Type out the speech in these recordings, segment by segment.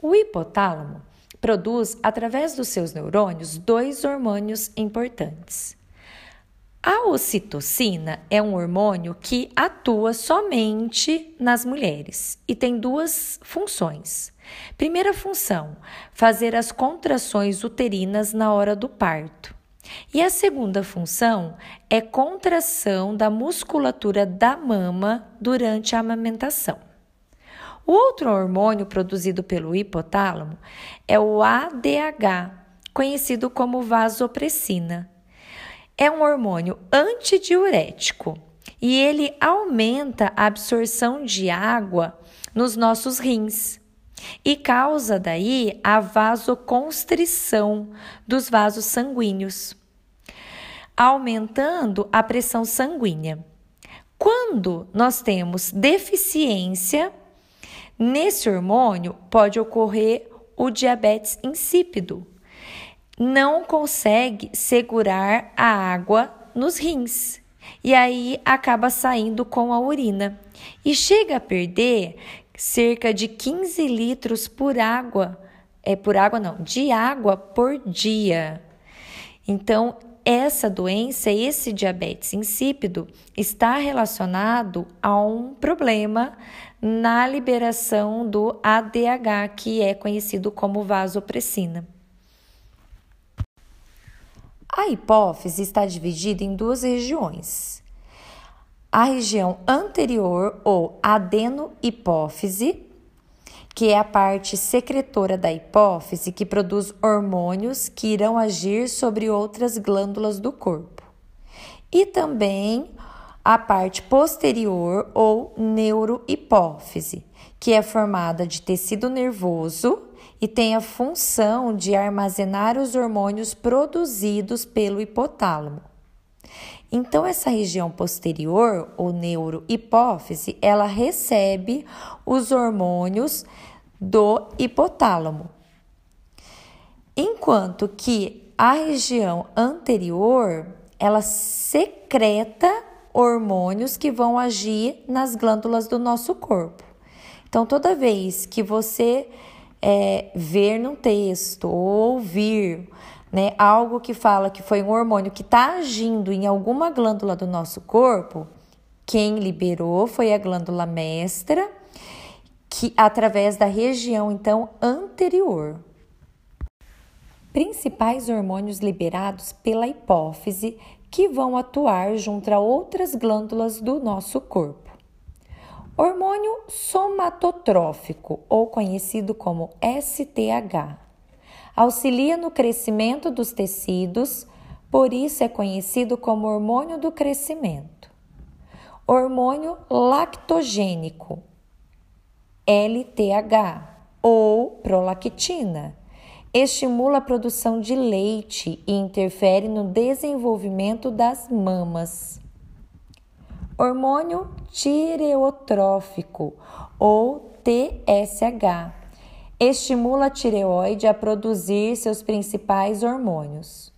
O hipotálamo produz, através dos seus neurônios, dois hormônios importantes. A ocitocina é um hormônio que atua somente nas mulheres e tem duas funções. Primeira função: fazer as contrações uterinas na hora do parto. E a segunda função é contração da musculatura da mama durante a amamentação. Outro hormônio produzido pelo hipotálamo é o ADH, conhecido como vasopressina. É um hormônio antidiurético e ele aumenta a absorção de água nos nossos rins e causa daí a vasoconstrição dos vasos sanguíneos, aumentando a pressão sanguínea. Quando nós temos deficiência Nesse hormônio pode ocorrer o diabetes insípido. Não consegue segurar a água nos rins e aí acaba saindo com a urina e chega a perder cerca de 15 litros por água, é por água não, de água por dia. Então, essa doença, esse diabetes insípido, está relacionado a um problema na liberação do ADH, que é conhecido como vasopressina. A hipófise está dividida em duas regiões. A região anterior ou adenohipófise, que é a parte secretora da hipófise que produz hormônios que irão agir sobre outras glândulas do corpo. E também a parte posterior ou neurohipófise, que é formada de tecido nervoso e tem a função de armazenar os hormônios produzidos pelo hipotálamo. Então, essa região posterior, ou neurohipófise, ela recebe os hormônios do hipotálamo. Enquanto que a região anterior, ela secreta hormônios que vão agir nas glândulas do nosso corpo. Então, toda vez que você é, ver num texto ou ouvir né, algo que fala que foi um hormônio que está agindo em alguma glândula do nosso corpo, quem liberou foi a glândula mestra, que através da região então anterior. Principais hormônios liberados pela hipófise que vão atuar junto a outras glândulas do nosso corpo. Hormônio somatotrófico, ou conhecido como STH, auxilia no crescimento dos tecidos, por isso é conhecido como hormônio do crescimento. Hormônio lactogênico, LTH, ou prolactina, estimula a produção de leite e interfere no desenvolvimento das mamas. Hormônio tireotrófico ou TSH estimula a tireoide a produzir seus principais hormônios.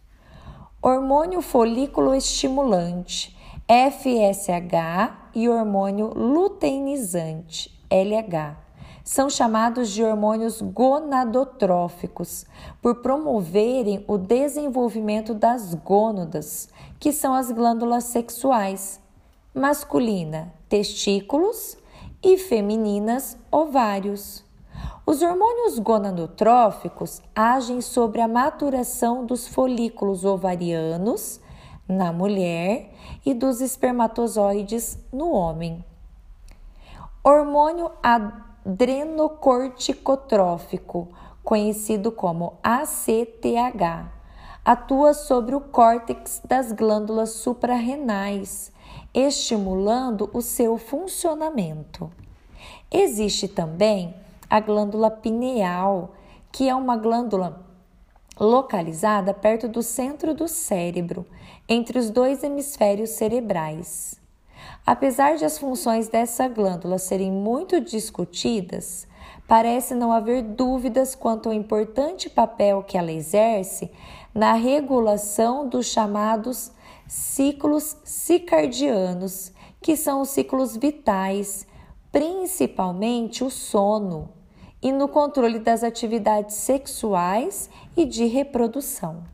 Hormônio folículo estimulante, FSH, e hormônio luteinizante, LH são chamados de hormônios gonadotróficos, por promoverem o desenvolvimento das gônadas, que são as glândulas sexuais, masculina, testículos e femininas, ovários. Os hormônios gonadotróficos agem sobre a maturação dos folículos ovarianos na mulher e dos espermatozoides no homem. Hormônio adrenocorticotrófico, conhecido como ACTH, atua sobre o córtex das glândulas suprarrenais, estimulando o seu funcionamento. Existe também a glândula pineal, que é uma glândula localizada perto do centro do cérebro, entre os dois hemisférios cerebrais. Apesar de as funções dessa glândula serem muito discutidas, parece não haver dúvidas quanto ao importante papel que ela exerce na regulação dos chamados ciclos circadianos, que são os ciclos vitais, principalmente o sono, e no controle das atividades sexuais e de reprodução.